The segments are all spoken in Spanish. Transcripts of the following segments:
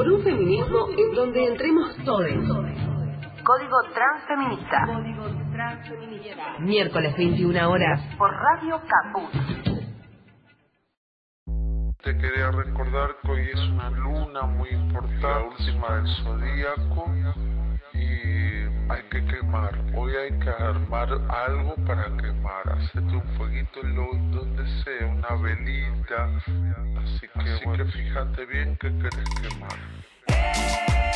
por un feminismo en donde entremos todos. Código Transfeminista. Miércoles 21 horas. Por Radio Caput. Te quería recordar que hoy es una luna muy importante, la última del zodíaco, y hay que quemar. Hoy hay que armar algo para quemar. Hacete un fueguito en donde sea, una velita. Así que, bueno, fíjate bien que querés quemar.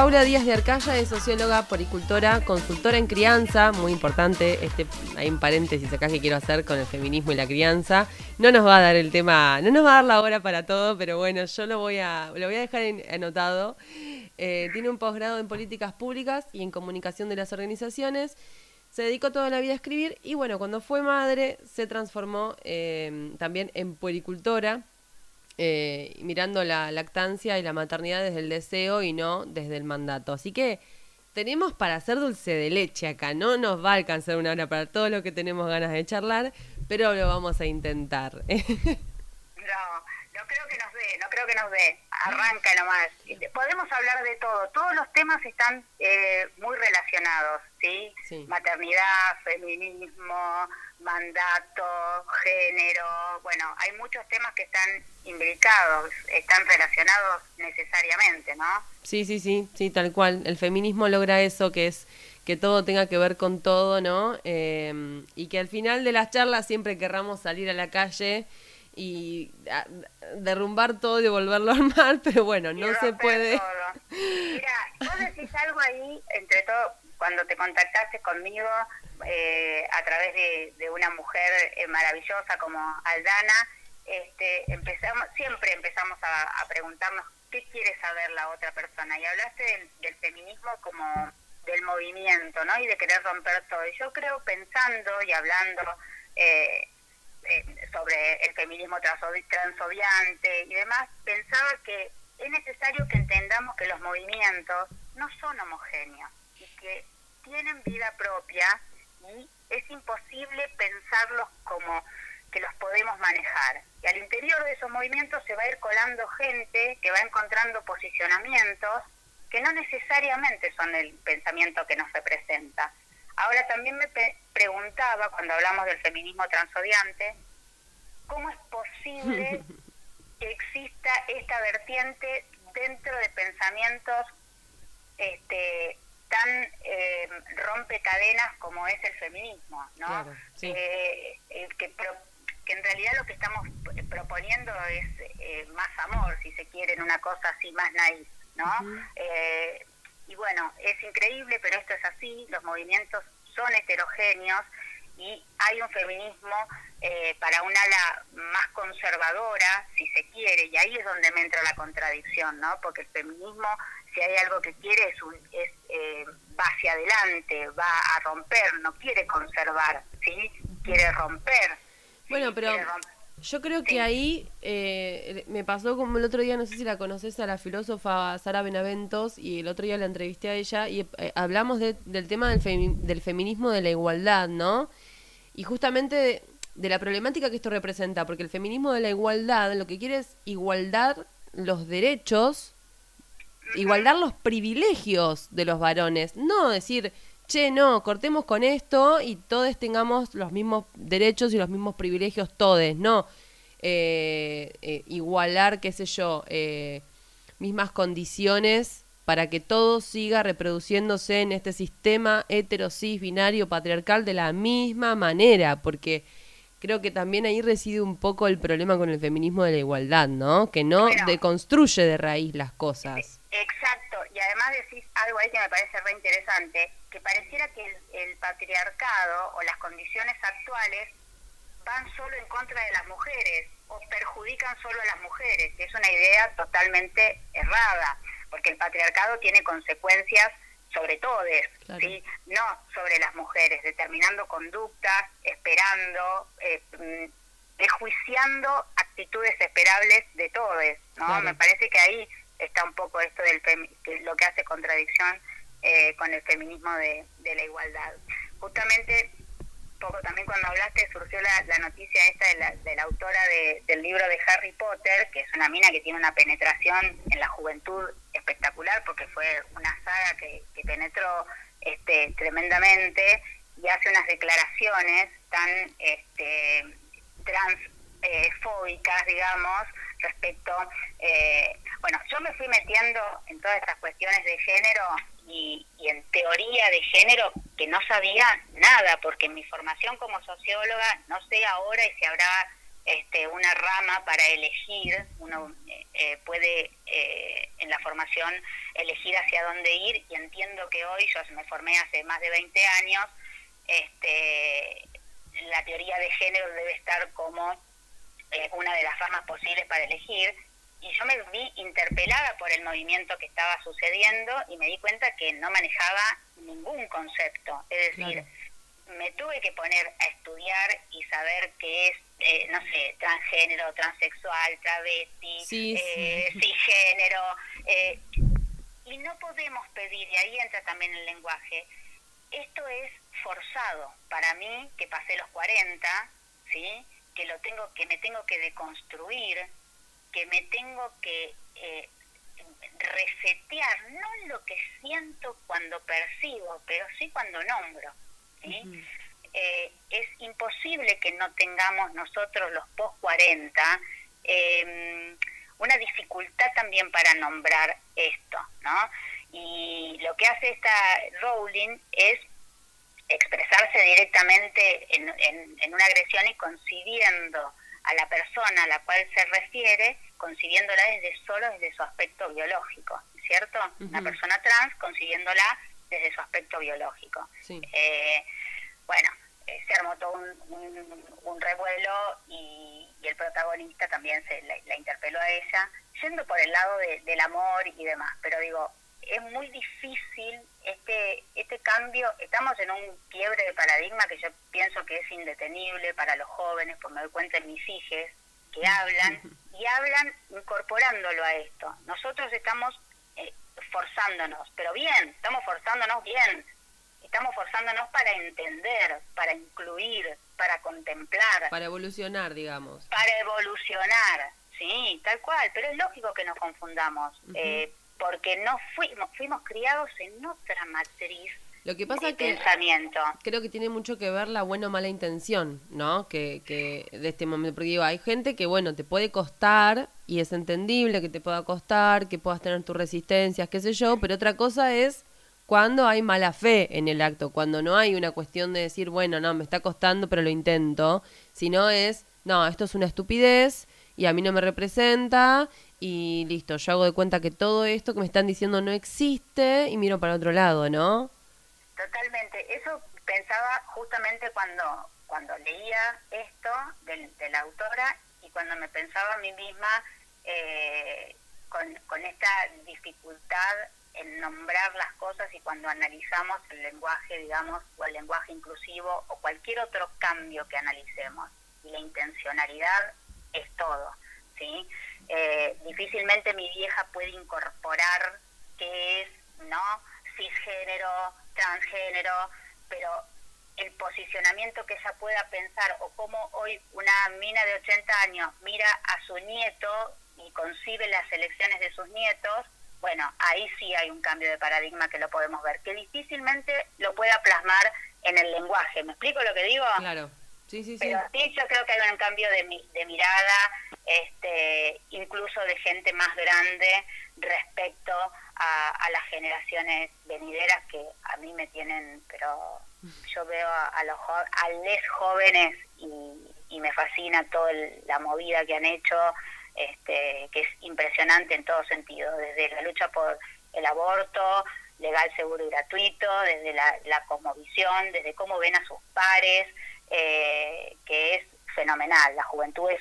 Paula Díaz de Arcaya es socióloga, poricultora, consultora en crianza, muy importante, este, hay un paréntesis acá que quiero hacer con el feminismo y la crianza. No nos va a dar el tema, no nos va a dar la hora para todo, pero bueno, yo lo voy a, lo voy a dejar anotado. Eh, tiene un posgrado en políticas públicas y en comunicación de las organizaciones. Se dedicó toda la vida a escribir y bueno, cuando fue madre se transformó eh, también en puericultora, eh, mirando la lactancia y la maternidad desde el deseo y no desde el mandato. Así que tenemos para hacer dulce de leche acá. No nos va a alcanzar una hora para todo lo que tenemos ganas de charlar, pero lo vamos a intentar. No, no creo que nos dé, no creo que nos dé. Arranca nomás. Podemos hablar de todo. Todos los temas están eh, muy relacionados, ¿sí? Sí. Maternidad, feminismo, mandato, género. Bueno, hay muchos temas que están imbricados, están relacionados necesariamente, ¿no? Sí, sí, sí, sí, tal cual. El feminismo logra eso, que es que todo tenga que ver con todo, ¿no? Eh, y que al final de las charlas siempre querramos salir a la calle y a- derrumbar todo y volverlo a armar, pero bueno, no se puede. todo. Mira, vos decís algo ahí, entre todo, cuando te contactaste conmigo eh, a través de, una mujer eh, maravillosa como Aldana, este, empezamos, siempre empezamos a, preguntarnos qué quiere saber la otra persona. Y hablaste del, feminismo como del movimiento, ¿no? Y de querer romper todo. Y yo creo, pensando y hablando eh, sobre el feminismo transo- transobviante y demás, pensaba que es necesario que entendamos que los movimientos no son homogéneos y que tienen vida propia y es imposible pensarlos como que los podemos manejar. Y al interior de esos movimientos se va a ir colando gente que va encontrando posicionamientos que no necesariamente son el pensamiento que nos representa. Ahora también me pe- preguntaba, cuando hablamos del feminismo transodiante, ¿cómo es posible que exista esta vertiente dentro de pensamientos este, tan eh, rompe cadenas como es el feminismo, ¿no? Claro, sí. Eh, que, pro- que en realidad lo que estamos proponiendo es eh, más amor, si se quiere, en una cosa así más naif, ¿no? Eh, y bueno, es increíble, pero esto es así, los movimientos son heterogéneos y hay un feminismo eh, para un ala más conservadora, si se quiere, y ahí es donde me entra la contradicción, ¿no? Porque el feminismo, si hay algo que quiere, es, un, es eh, va hacia adelante, va a romper, no quiere conservar, ¿sí? Quiere romper. ¿sí? Bueno, pero romper. yo creo que Sí. ahí eh, me pasó como el otro día, no sé si la conoces a la filósofa Sara Benaventos, y el otro día la entrevisté a ella y eh, hablamos de- del tema del, femi- del feminismo de la igualdad, ¿no? Y justamente de, de la problemática que esto representa, porque el feminismo de la igualdad lo que quiere es igualdar los derechos, igualdar los privilegios de los varones, no decir, che, no, cortemos con esto y todos tengamos los mismos derechos y los mismos privilegios, todos, no. Eh, eh, igualar, qué sé yo, eh, mismas condiciones para que todo siga reproduciéndose en este sistema heterosis binario patriarcal de la misma manera, porque creo que también ahí reside un poco el problema con el feminismo de la igualdad, ¿no? Que no deconstruye de raíz las cosas. Exacto, y además decís algo ahí que me parece re interesante, que pareciera que el, el patriarcado o las condiciones actuales van solo en contra de las mujeres o perjudican solo a las mujeres, que es una idea totalmente errada, porque el patriarcado tiene consecuencias sobre todos, Claro. ¿sí? no sobre las mujeres, determinando conductas, esperando, eh, mm, enjuiciando actitudes esperables de todos, ¿no? Claro. Me parece que ahí está un poco esto del lo que hace contradicción eh, con el feminismo de, de la igualdad. Justamente, poco también cuando hablaste surgió la, la noticia esta de la, de la autora de- del libro de Harry Potter, que es una mina que tiene una penetración en la juventud espectacular, porque fue una saga que, que penetró este, tremendamente y hace unas declaraciones tan este, transfóbicas, digamos, respecto, eh, bueno, yo me fui metiendo en todas estas cuestiones de género y, en teoría de género que no sabía nada, porque mi formación como socióloga, no sé ahora y si habrá este, una rama para elegir, uno eh, eh, puede eh, en la formación elegir hacia dónde ir y entiendo que hoy, yo me formé hace más de 20 años, este, la teoría de género debe estar como eh, una de las ramas posibles para elegir y yo me vi interpelada por el movimiento que estaba sucediendo y me di cuenta que no manejaba ningún concepto, es decir, me tuve que poner a estudiar y saber qué es, eh, no sé, transgénero, transexual, travesti, Sí, sí. eh, cisgénero, eh, y no podemos pedir, y ahí entra también el lenguaje, esto es forzado para mí, que pasé los 40, ¿sí? que lo tengo que me tengo que deconstruir, que me tengo que eh, resetear, no lo que siento cuando percibo, pero sí cuando nombro. ¿sí? Eh, es imposible que no tengamos nosotros los post 40 eh, una dificultad también para nombrar esto, ¿no? Y lo que hace esta Rowling es expresarse directamente en, en, en una agresión y concibiendo a la persona a la cual se refiere, concibiéndola desde solo desde su aspecto biológico, ¿cierto? Una persona trans concibiéndola desde su aspecto biológico. Sí. Eh, bueno, eh, se armó todo un, un, un revuelo y, y el protagonista también se la, la interpeló a ella, yendo por el lado de- del amor y demás. Pero digo, es muy difícil este este cambio. Estamos en un quiebre de paradigma que yo pienso que es indetenible para los jóvenes, pues me doy cuenta en mis hijos que hablan y hablan incorporándolo a esto. Nosotros estamos eh, forzándonos, pero bien, estamos forzándonos bien. Estamos forzándonos para entender, para incluir, para contemplar, Para evolucionar, digamos. para evolucionar, sí, tal cual, pero es lógico que nos confundamos, eh, porque no fuimos, fuimos criados en otra matriz Lo que pasa de que pensamiento. creo que tiene mucho que ver la buena o mala intención, ¿no? Que, que de este momento, porque digo, hay gente que, bueno, te puede costar y es entendible que te pueda costar, que puedas tener tus resistencias, qué sé yo, pero otra cosa es cuando hay mala fe en el acto, cuando no hay una cuestión de decir, bueno, no, me está costando, pero lo intento, sino es, no, esto es una estupidez y a mí no me representa y listo, yo hago de cuenta que todo esto que me están diciendo no existe y miro para otro lado, ¿no? Totalmente. Eso pensaba justamente cuando cuando leía esto del- de, la autora y cuando me pensaba a mí misma eh, con, con esta dificultad en nombrar las cosas y cuando analizamos el lenguaje, digamos, o el lenguaje inclusivo o cualquier otro cambio que analicemos. Y la intencionalidad es todo, ¿sí? Eh, difícilmente mi vieja puede incorporar qué es, ¿no? Cisgénero, transgénero, pero el posicionamiento que ella pueda pensar o cómo hoy una mina de 80 años mira a su nieto y concibe las elecciones de sus nietos, bueno, ahí sí hay un cambio de paradigma que lo podemos ver, que difícilmente lo pueda plasmar en el lenguaje. ¿Me explico lo que digo? Claro. Pero sí, yo creo que hay un cambio de, de mirada, este, incluso de gente más grande respecto a, las generaciones venideras que a mí me tienen, pero yo veo a, a los a jóvenes y, me fascina toda la movida que han hecho, este, que es impresionante en todo sentido, desde la lucha por el aborto, legal, seguro y gratuito, desde la, la cosmovisión, desde cómo ven a sus pares, eh, que es fenomenal. La juventud es,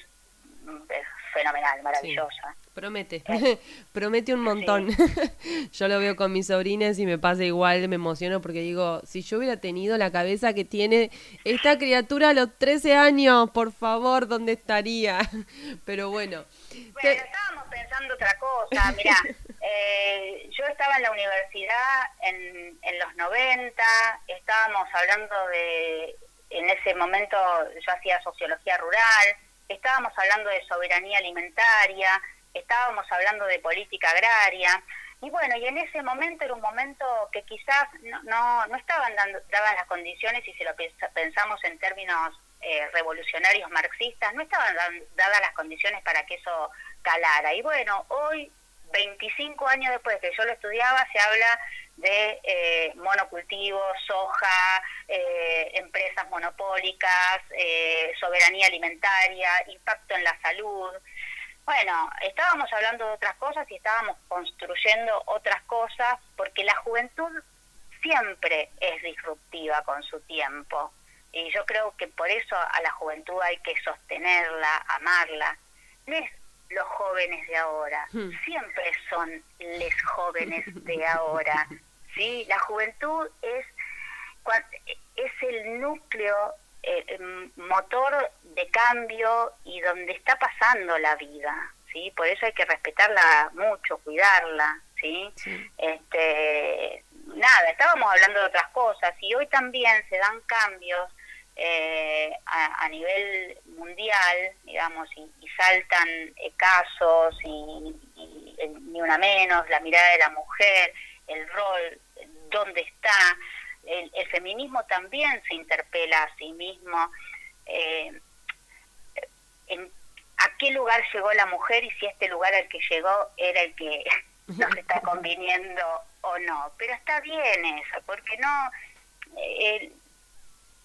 es fenomenal, maravillosa. Promete, Eh. promete un montón. yo lo veo con mis sobrinas y me pasa igual, me emociono porque digo, si yo hubiera tenido la cabeza que tiene esta criatura a los 13 años, por favor, ¿dónde estaría? Pero bueno. Bueno, te- estábamos pensando otra cosa, mirá, Eh, yo estaba en la universidad en, en los 90, estábamos hablando de, en ese momento yo hacía sociología rural, estábamos hablando de soberanía alimentaria, estábamos hablando de política agraria, y bueno, y en ese momento era un momento que quizás no, no, no estaban dando, daban las condiciones, y si lo pens- pensamos en términos eh, revolucionarios marxistas, no estaban dadas las condiciones para que eso calara. Y bueno, hoy, 25 años después de que yo lo estudiaba, se habla de eh, monocultivos, soja, eh, empresas monopólicas, eh, soberanía alimentaria, impacto en la salud. Bueno, estábamos hablando de otras cosas y estábamos construyendo otras cosas porque la juventud siempre es disruptiva con su tiempo. Y yo creo que por eso a la juventud hay que sostenerla, amarla. Los jóvenes de ahora, Hmm. siempre son les jóvenes de ahora. ¿sí? La juventud es, es el núcleo, eh, em, motor de cambio y donde está pasando la vida. ¿sí? Por eso hay que respetarla mucho, cuidarla. ¿sí? Sí. este nada estábamos hablando de otras cosas y hoy también se dan cambios eh, a, a nivel mundial digamos y, y saltan eh, casos y, y, eh, ni una menos la mirada de la mujer el rol dónde está el, el feminismo también se interpela a sí mismo eh, en a qué lugar llegó la mujer y si este lugar al que llegó era el que nos está conviniendo o no. Pero está bien eso, porque no... eh, el-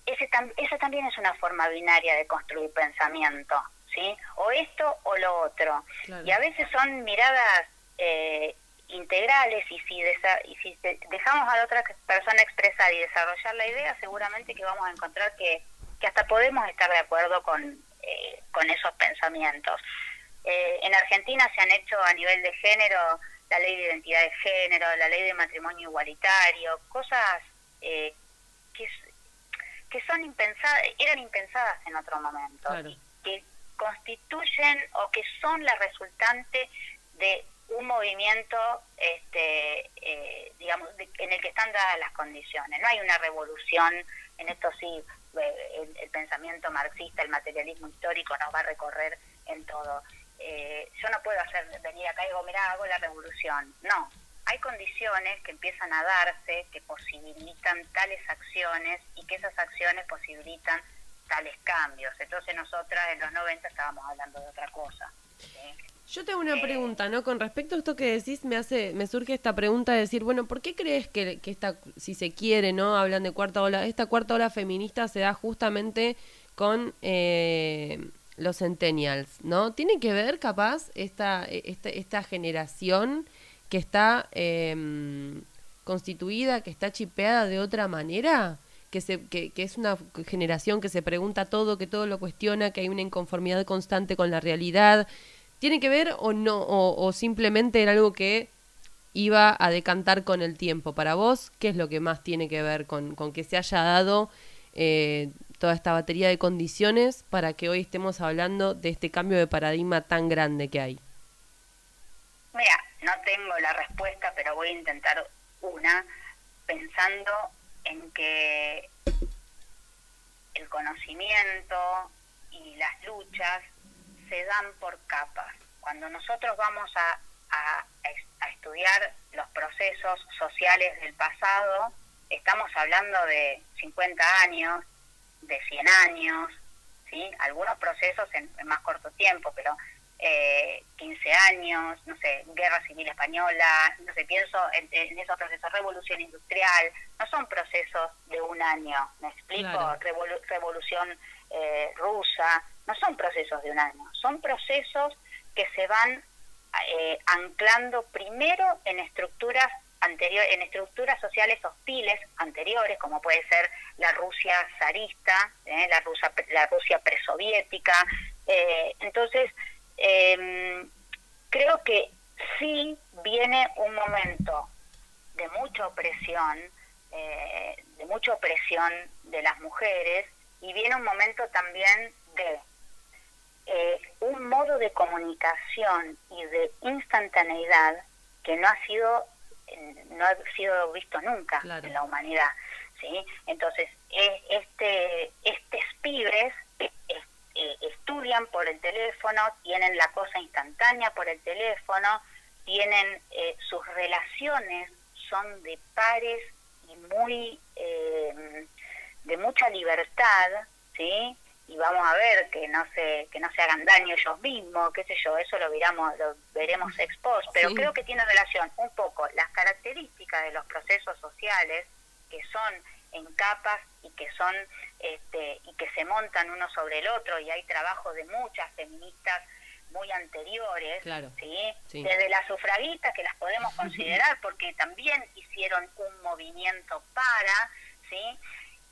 ese tam- esa también es una forma binaria de construir pensamiento, ¿sí? O esto o lo otro. Claro. Y a veces son miradas eh, integrales y si, desa- y si de- dejamos a la otra persona expresar y desarrollar la idea, seguramente que vamos a encontrar que, que hasta podemos estar de acuerdo con, eh, con esos pensamientos. Eh, en Argentina se han hecho a nivel de género la ley de identidad de género, la ley de matrimonio igualitario, cosas eh, que, que son impensadas, eran impensadas en otro momento, Claro. y que constituyen o que son la resultante de un movimiento, este, eh, digamos, de- en el que están dadas las condiciones. No hay una revolución, en esto sí, eh, el, el pensamiento marxista, el materialismo histórico nos va a recorrer en todo. Eh, yo no puedo hacer venir acá y digo, mira, hago la revolución. No, hay condiciones que empiezan a darse, que posibilitan tales acciones y que esas acciones posibilitan tales cambios. Entonces nosotras en los 90 estábamos hablando de otra cosa. ¿sí? Yo tengo una pregunta, ¿no? Con respecto a esto que decís, me hace, me surge esta pregunta de decir, bueno, ¿por qué crees que, que esta, si se quiere, ¿no? Hablan de cuarta ola, esta cuarta ola feminista se da justamente con eh, los centennials, ¿no? ¿Tiene que ver, capaz, esta, esta, esta generación que está eh, constituida, que está chipeada de otra manera? Que, se, que, que es una generación que se pregunta todo, que todo lo cuestiona, que hay una inconformidad constante con la realidad. ¿Tiene que ver o no? O, simplemente era algo que iba a decantar con el tiempo? Para vos, ¿qué es lo que más tiene que ver con, con que se haya dado eh, toda esta batería de condiciones para que hoy estemos hablando de este cambio de paradigma tan grande que hay? No tengo la respuesta, pero voy a intentar una pensando en que el conocimiento y las luchas se dan por capas. Cuando nosotros vamos a, a, estudiar los procesos sociales del pasado, estamos hablando de 50 años, de 100 años, ¿sí? algunos procesos en, en más corto tiempo, pero eh, 15 años, no sé, guerra civil española, no sé, pienso en, en esos procesos, revolución industrial, no son procesos de un año, ¿me explico? Claro. Revolu- revolución eh, rusa, no son procesos de un año, son procesos que se van eh, anclando primero en estructuras anterior, en estructuras sociales hostiles anteriores, como puede ser la Rusia zarista, ¿eh? la, Rusia, la Rusia presoviética. Eh, entonces, eh, creo que sí viene un momento de mucha opresión, eh, de mucha opresión de las mujeres, y viene un momento también de eh, un modo de comunicación y de instantaneidad que no ha sido eh, no ha sido visto nunca Claro. en la humanidad, ¿sí? Entonces, e- este estos pibes eh, eh, estudian por el teléfono, tienen la cosa instantánea por el teléfono, tienen eh, sus relaciones son de pares y muy eh, de mucha libertad, ¿sí? Y vamos a ver que no se que no se hagan daño ellos mismos, qué sé yo, eso lo veremos lo veremos ex post, pero Sí. creo que tiene relación un poco las características de los procesos sociales que son en capas y que son este y que se montan uno sobre el otro y hay trabajo de muchas feministas muy anteriores, Claro. ¿sí? Sí. Desde las sufragistas que las podemos considerar porque también hicieron un movimiento para, ¿sí?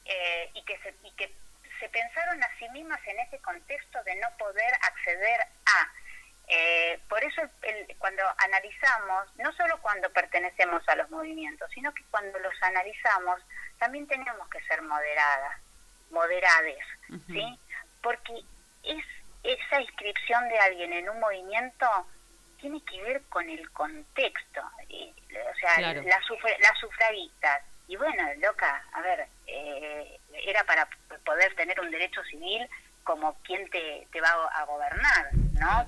Eh, y que se, y que se pensaron a sí mismas en ese contexto de no poder acceder a. Eh, por eso el- cuando analizamos, no solo cuando pertenecemos a los movimientos, sino que cuando los analizamos, también tenemos que ser moderadas, moderades, ¿sí? Porque es esa inscripción de alguien en un movimiento tiene que ver con el contexto, y, o sea, Claro. las, sufra- las sufragistas, y bueno, loca, a ver, eh, era para poder tener un derecho civil como quien te, te va a, a gobernar, ¿no?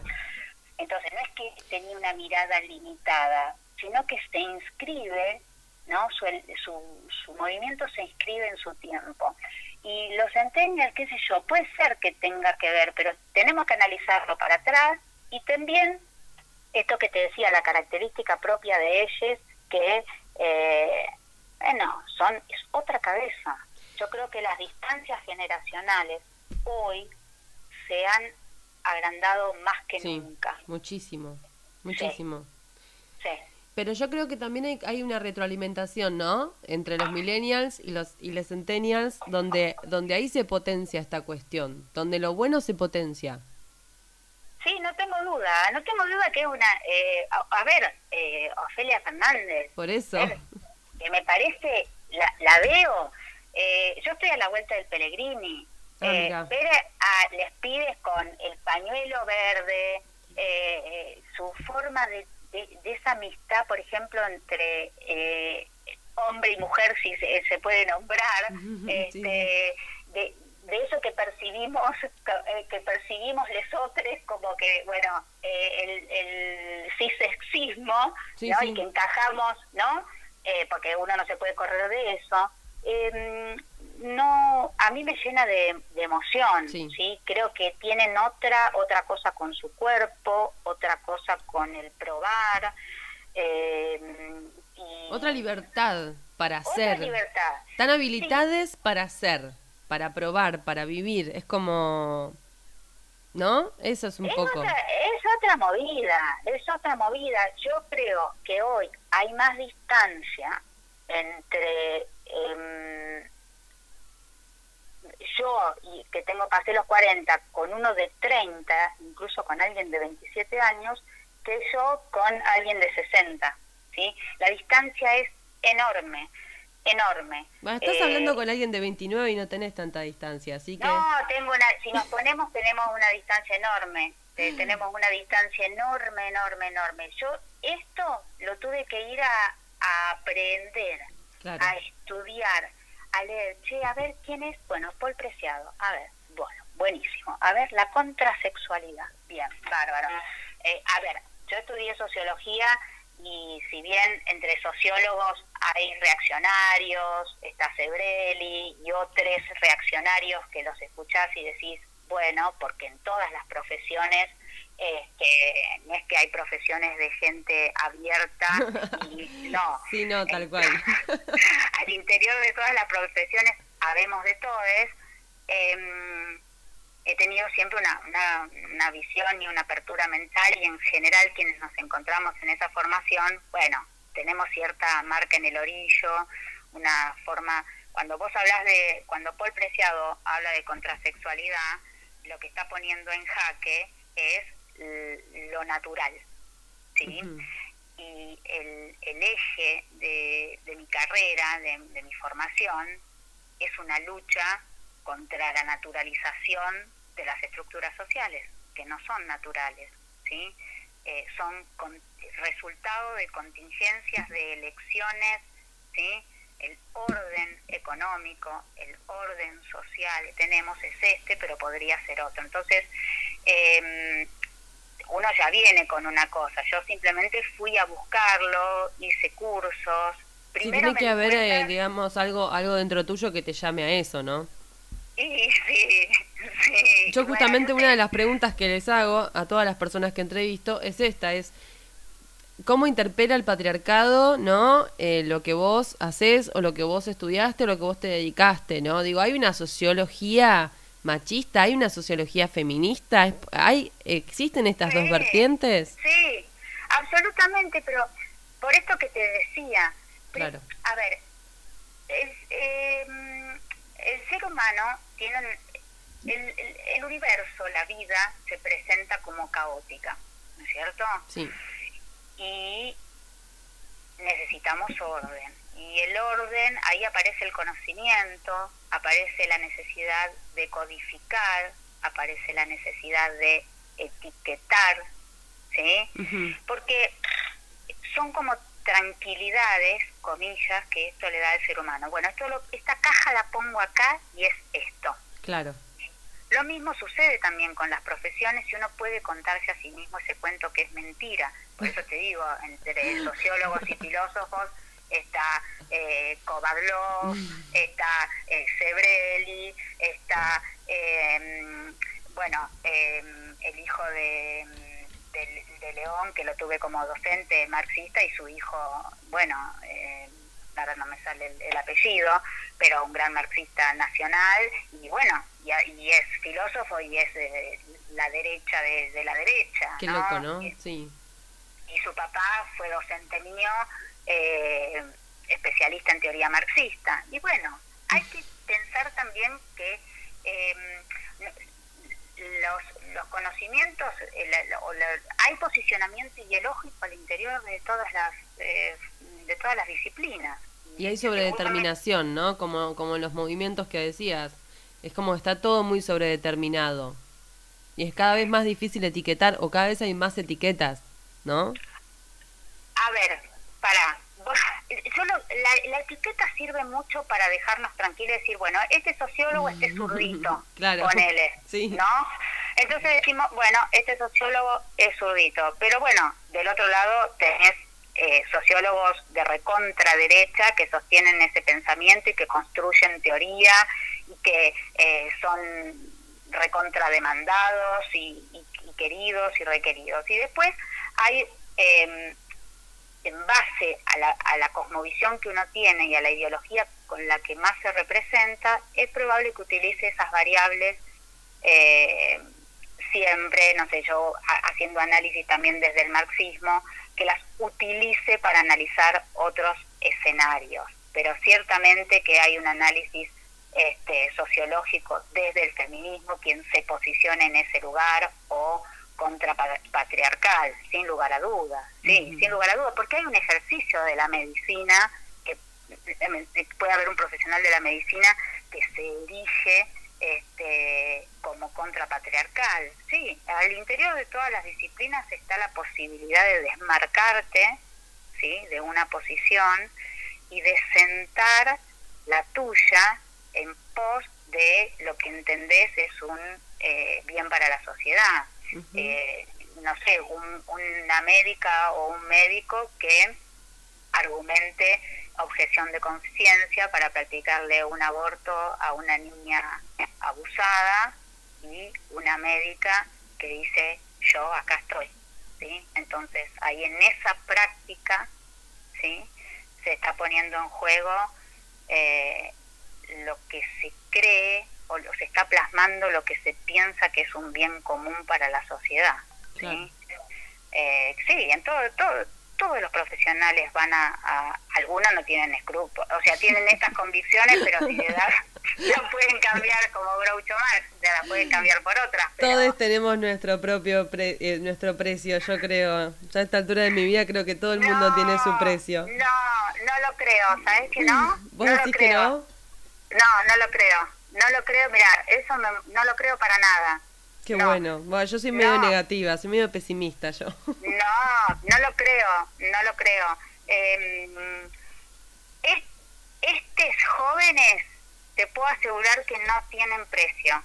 Entonces, no es que tenía una mirada limitada, sino que se inscribe, ¿no? Su, su, su movimiento se inscribe en su tiempo. Y los centennials, qué sé yo, puede ser que tenga que ver, pero tenemos que analizarlo para atrás y también esto que te decía, la característica propia de ellos, que, eh, bueno, son, es otra cabeza. Yo creo que las distancias generacionales hoy se han agrandado más que Sí, nunca. muchísimo, muchísimo. Sí. Pero yo creo que también hay, hay una retroalimentación, ¿no? Entre los millennials y los y los centennials, donde donde ahí se potencia esta cuestión, donde lo bueno se potencia. Sí, no tengo duda, no tengo duda que es una... eh, a, a ver, eh, Ofelia Fernández, Por eso. eh, que me parece, la, la veo, eh, yo estoy a la vuelta del Pellegrini, Ah, eh, ver a les pibes con el pañuelo verde, eh, eh, su forma de, de, de esa amistad, por ejemplo, entre eh, hombre y mujer, si se, se puede nombrar, este, de, de eso que percibimos eh, que percibimos lesotres como que bueno eh, el, el cisexismo Sí, ¿no? sí. y que encajamos no Eh, porque uno no se puede correr de eso Eh, no a mí me llena de, de emoción Sí. sí. creo que tienen otra otra cosa con su cuerpo otra cosa con el probar eh, y Otra libertad para otra hacer. libertad Tan habilitades para hacer, para probar, para vivir. Es como ¿no? Eso es un es poco. Otra, es otra movida, es otra movida. Yo creo que hoy hay más distancia entre em, yo, que tengo pasé los 40, con uno de 30, incluso con alguien de 27 años, que yo con alguien de 60. ¿sí? La distancia es enorme, enorme. Bueno, estás Eh, hablando con alguien de 29 y no tenés tanta distancia, así que no, tengo una, si nos ponemos tenemos una distancia enorme, eh, tenemos una distancia enorme, enorme, enorme. Yo esto lo tuve que ir a, a aprender, claro. a estudiar, a leer. Che, a ver quién es, bueno, Paul Preciado, a ver, bueno, buenísimo. A ver, la contrasexualidad, bien, bárbaro. Eh, a ver, yo estudié sociología y si bien entre sociólogos hay reaccionarios, está Sebrelli y otros reaccionarios que los escuchás y decís, bueno, porque en todas las profesiones, este, no es que hay profesiones de gente abierta y no. Sí, no, tal cual. Al interior de todas las profesiones habemos de todes. em, he tenido siempre una, una, una visión y una apertura mental y en general quienes nos encontramos en esa formación, bueno, tenemos cierta marca en el orillo, una forma, cuando vos hablas de, cuando Paul Preciado habla de contrasexualidad, lo que está poniendo en jaque es lo natural, ¿sí? Y el, el eje de, de mi carrera, de, de mi formación, es una lucha contra la naturalización de las estructuras sociales, que no son naturales, ¿sí? eh, son con- resultado de contingencias de elecciones, ¿sí? El orden económico, el orden social que tenemos es este, pero podría ser otro. Entonces, eh, uno ya viene con una cosa. Yo simplemente fui a buscarlo, hice cursos. Sí, Primero tiene que haber, cuenta- eh, digamos, algo, algo dentro tuyo que te llame a eso, ¿no? Y sí, sí. Yo justamente una de las preguntas que les hago a todas las personas que entrevisto es esta, es cómo interpela el patriarcado, ¿no? Eh, lo que vos haces o lo que vos estudiaste o lo que vos te dedicaste, ¿no? Digo, hay una sociología machista, hay una sociología feminista, ¿Es- hay existen estas dos vertientes. Sí, absolutamente, pero por esto que te decía. Pero, Claro. A ver, es, eh, el ser humano tiene... El, el- el universo, la vida, se presenta como caótica, ¿no es cierto? Sí, y necesitamos orden. Y el orden, ahí aparece el conocimiento, aparece la necesidad de codificar, aparece la necesidad de etiquetar, ¿sí? Porque son como tranquilidades, comillas, que esto le da al ser humano. Bueno, esto lo- esta caja la pongo acá y es esto. claro. Lo mismo sucede también con las profesiones y uno puede contarse a sí mismo ese cuento que es mentira. Por eso te digo, entre sociólogos y filósofos está eh, Kovadlov, está eh, Sebrelli, está, eh, bueno, eh, el hijo de, de, de León, que lo tuve como docente marxista, y su hijo, bueno, eh, ahora no me sale el, el apellido, pero un gran marxista nacional, y bueno, y, y es filósofo y es de la derecha de, de la derecha. Qué ¿no? loco, ¿no? Y, Sí. y su papá fue docente mío, eh, especialista en teoría marxista. Y bueno, hay que pensar también que eh, los, los conocimientos, la- la- hay posicionamiento ideológico al interior de todas las eh, de todas las disciplinas. Y hay sobredeterminación, ¿no? Como, como en los movimientos que decías. Es como está todo muy sobredeterminado. Y es cada vez más difícil etiquetar, o cada vez hay más etiquetas, ¿no? A ver, para. Solo la, la etiqueta sirve mucho para dejarnos tranquilos y decir, bueno, este sociólogo, este zurdito, Claro. ponele, Sí. ¿no? Entonces decimos, bueno, este sociólogo es zurdito, pero bueno, del otro lado tenés eh, sociólogos de recontra derecha que sostienen ese pensamiento y que construyen teoría y que eh, son recontra demandados y, y- y queridos y requeridos. Y después hay, eh, en base a la, a la cosmovisión que uno tiene y a la ideología con la que más se representa, es probable que utilice esas variables eh, siempre, no sé, yo ha- haciendo análisis también desde el marxismo, que las utilice para analizar otros escenarios. Pero ciertamente que hay un análisis este, sociológico desde el feminismo, quien se posiciona en ese lugar o contrapatriarcal, sin lugar a dudas, sí, sin lugar a dudas, porque hay un ejercicio de la medicina, que eh, puede haber un profesional de la medicina que se erige este, como contrapatriarcal. Sí, al interior de todas las disciplinas está la posibilidad de desmarcarte ¿sí? de una posición y de sentar la tuya en pos de lo que entendés es un eh, bien para la sociedad. Eh, no sé, un- una médica o un médico que argumente objeción de conciencia para practicarle un aborto a una niña abusada y una médica que dice yo acá estoy sí entonces ahí en esa práctica sí se está poniendo en juego eh, lo que se cree o lo- se está plasmando lo que se piensa que es un bien común para la sociedad ¿sí? Claro. Eh, sí, en todo, todo, todos los profesionales van a, a- algunos no tienen escrúpulos, o sea, tienen estas convicciones, pero si le das, no pueden cambiar como Groucho Marx, ya la pueden cambiar por otras. Pero, Todos tenemos nuestro propio pre- eh, nuestro precio, yo creo. Ya a esta altura de mi vida creo que todo el mundo tiene su precio. No, no lo creo, ¿sabes que no? ¿Vos no lo decís que creo. no? No, no lo creo, no lo creo, mira, eso me- no lo creo para nada. Qué No. bueno. Bueno, yo soy medio No. negativa, soy medio pesimista yo. No, No, lo creo, no lo creo. Eh, es- estos jóvenes, te puedo asegurar que no tienen precio.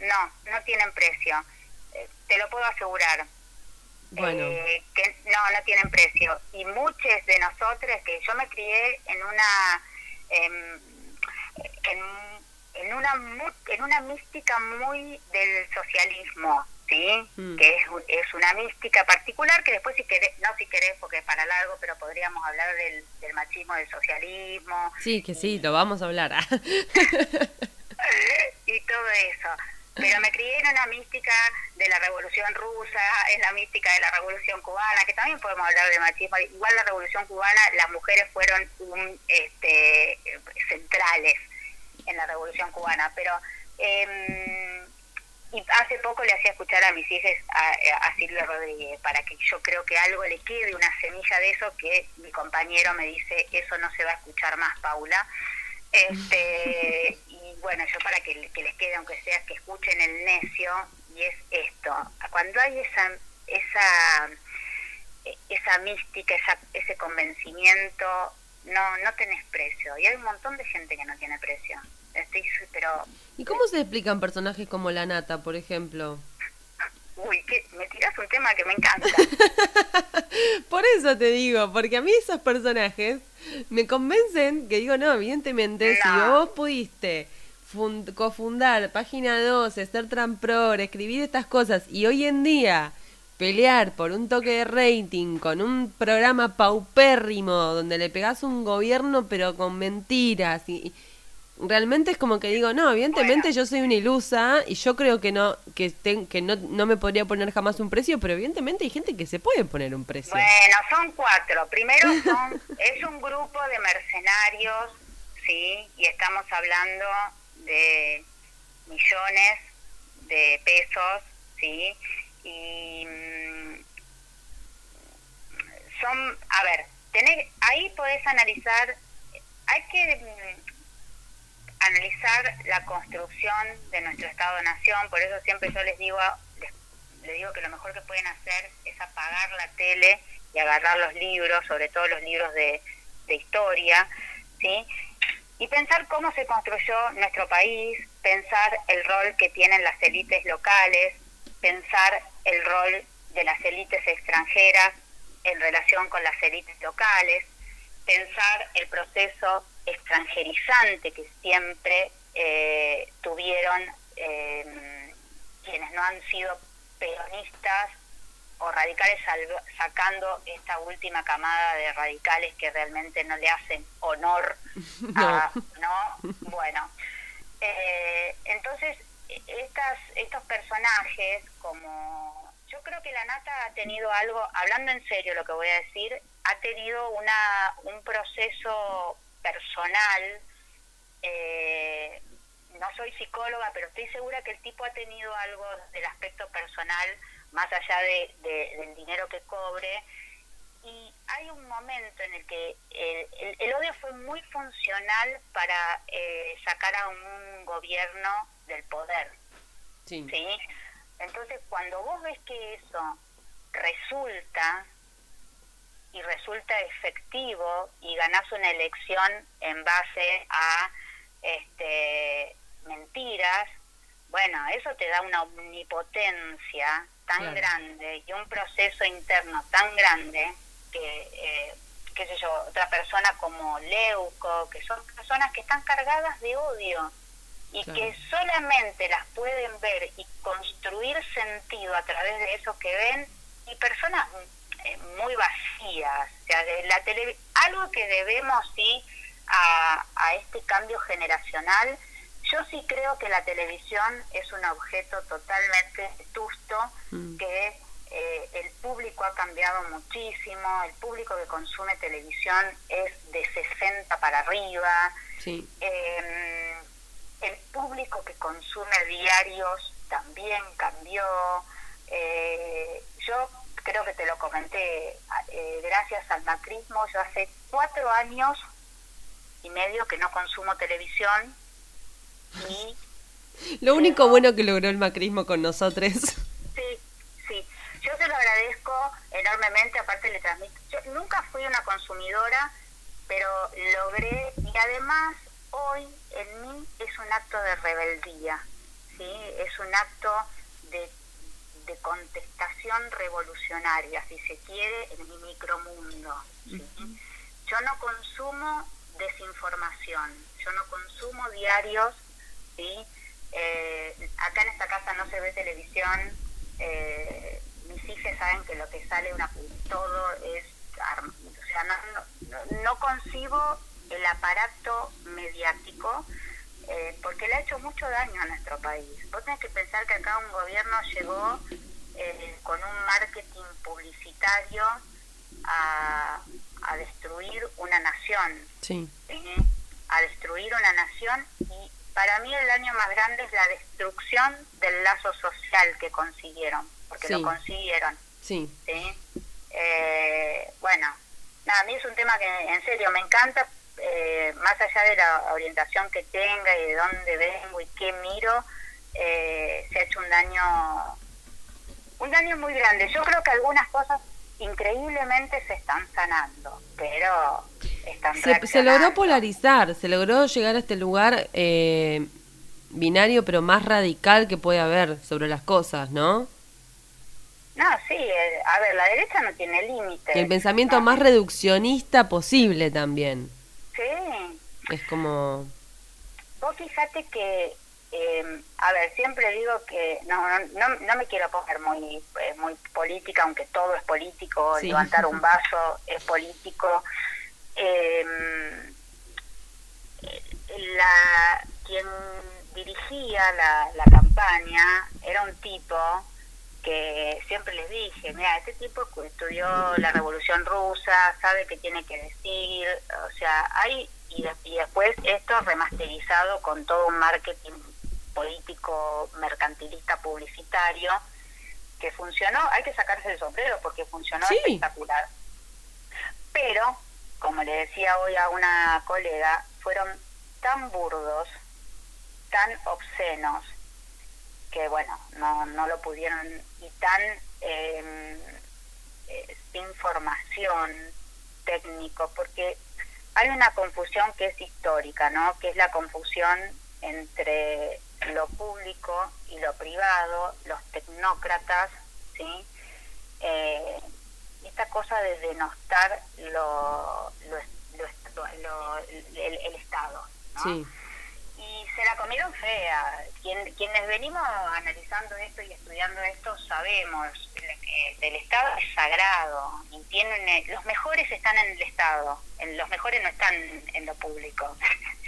No, no tienen precio. Eh, te lo puedo asegurar. Bueno. Eh, que no, no tienen precio. Y muchos de nosotros, que yo me crié en una em, en, en una en una mística muy del socialismo, ¿sí? Mm. Que es, es una mística particular que después si querés, no si querés porque es para largo, pero podríamos hablar del, del machismo del socialismo, Sí, que sí, lo vamos a hablar. y todo eso. Pero me crié en una mística de la revolución rusa, en la mística de la revolución cubana, que también podemos hablar de machismo. Igual la revolución cubana, las mujeres fueron un, este, eh, centrales en la revolución cubana. Pero eh, y hace poco le hacía escuchar a mis hijas a, a Silvio Rodríguez para que yo creo que algo le quede, una semilla de eso, que mi compañero me dice, eso no se va a escuchar más, Paula. Este, y bueno, yo para que, que les quede, aunque sea que escuchen el necio, y es esto, cuando hay esa, esa, esa mística, esa, ese convencimiento, no, no tenés precio. Y hay un montón de gente que no tiene precio. Estoy, pero, ¿Y cómo se explican personajes como la nata, por ejemplo? uy, que me tirás un tema que me encanta. Por eso te digo, porque a mí esos personajes me convencen que digo, no, evidentemente, si vos pudiste fun- cofundar Página 12, ser trampror, escribir estas cosas y hoy en día pelear por un toque de rating con un programa paupérrimo donde le pegás un gobierno pero con mentiras y, realmente es como que digo, no, evidentemente Bueno. yo soy una ilusa y yo creo que no que ten- que no, no me podría poner jamás un precio, pero evidentemente hay gente que se puede poner un precio. Bueno, son cuatro. Primero son, es un grupo de mercenarios, ¿sí? Y estamos hablando de millones de pesos, ¿sí? Y son, a ver, tenés, ahí podés analizar, hay que mm, analizar la construcción de nuestro Estado-Nación, por eso siempre yo les digo, les, les digo que lo mejor que pueden hacer es apagar la tele y agarrar los libros, sobre todo los libros de, de historia, ¿sí? Y pensar cómo se construyó nuestro país, pensar el rol que tienen las élites locales, pensar el rol de las élites extranjeras en relación con las élites locales, pensar el proceso extranjerizante que siempre eh, tuvieron eh, quienes no han sido peronistas o radicales sacando esta última camada de radicales que realmente no le hacen honor a, no bueno eh, entonces e- estas estos personajes como yo creo que la nata ha tenido algo hablando en serio lo que voy a decir ha tenido una un proceso personal eh, no soy psicóloga, pero estoy segura que el tipo ha tenido algo del aspecto personal, más allá de, de- del dinero que cobre. Y hay un momento en el que el, el- el odio fue muy funcional para eh, sacar a un gobierno del poder. Sí. ¿sí? Entonces, cuando vos ves que eso resulta y resulta efectivo y ganás una elección en base a este, mentiras, bueno, eso te da una omnipotencia tan Claro. grande y un proceso interno tan grande que, eh, qué sé yo, otra persona como Leuco, que son personas que están cargadas de odio y Claro. que solamente las pueden ver y construir sentido a través de eso que ven y personas eh, muy vacías o sea de la tele algo que debemos sí a, a este cambio generacional yo sí creo que la televisión es un objeto totalmente vetusto Mm. que eh, el público ha cambiado muchísimo el público que consume televisión es de 60 para arriba Sí. eh, el público que consume diarios también cambió. Eh, yo creo que te lo comenté, eh, gracias al macrismo, yo hace cuatro años y medio que no consumo televisión y Lo único bueno que logró el macrismo con nosotros. sí, sí, yo se lo agradezco enormemente, aparte le transmito. Yo nunca fui una consumidora, pero logré, y además hoy en mí es un acto de rebeldía, ¿sí? Es un acto de, de contestación revolucionaria, si se quiere, en mi micromundo. ¿sí? Yo no consumo desinformación, yo no consumo diarios, ¿sí? Eh, acá en esta casa no se ve televisión, eh, mis hijas saben que lo que sale una todo es o sea no, no, no concibo el aparato mediático eh, porque le ha hecho mucho daño a nuestro país vos tenés que pensar que acá un gobierno llegó eh, con un marketing publicitario a, a destruir una nación Sí. a destruir una nación y para mí el daño más grande es la destrucción del lazo social que consiguieron, porque Sí. lo consiguieron. Sí. ¿sí? Eh, bueno, nada, a mí es un tema que en serio me encanta, eh, más allá de la orientación que tenga y de dónde vengo y qué miro, eh, se ha hecho un daño, un daño muy grande. Yo creo que algunas cosas increíblemente se están sanando, pero están Se, se logró polarizar, se logró llegar a este lugar eh, binario, pero más radical que puede haber sobre las cosas, ¿no? No, sí, eh, a ver, la derecha no tiene límites. El pensamiento ¿no? más reduccionista posible también. Sí, Es como... vos fíjate que, eh, a ver, siempre digo que no, no, no, no me quiero poner muy, eh, muy política, aunque todo es político, Sí. levantar un vaso es político. Eh, la quien dirigía la, la campaña era un tipo que siempre les dije, mira, este tipo estudió la Revolución Rusa, sabe qué tiene que decir, o sea, hay, y, y después esto remasterizado con todo un marketing político, mercantilista, publicitario, que funcionó, hay que sacarse el sombrero porque funcionó Sí. espectacular. Pero, como le decía hoy a una colega, fueron tan burdos, tan obscenos, que bueno, no, no lo pudieron, y tan eh, eh, sin formación técnico, porque hay una confusión que es histórica, ¿no? Que es la confusión entre lo público y lo privado, los tecnócratas, ¿sí? Eh, esta cosa de denostar lo, lo, lo- lo- el, el Estado, ¿no? Sí. Y se la comieron fea. Quien, quienes venimos analizando esto y estudiando esto sabemos que el Estado es sagrado y tienen eh, los mejores están en el Estado, en, los mejores no están en lo público.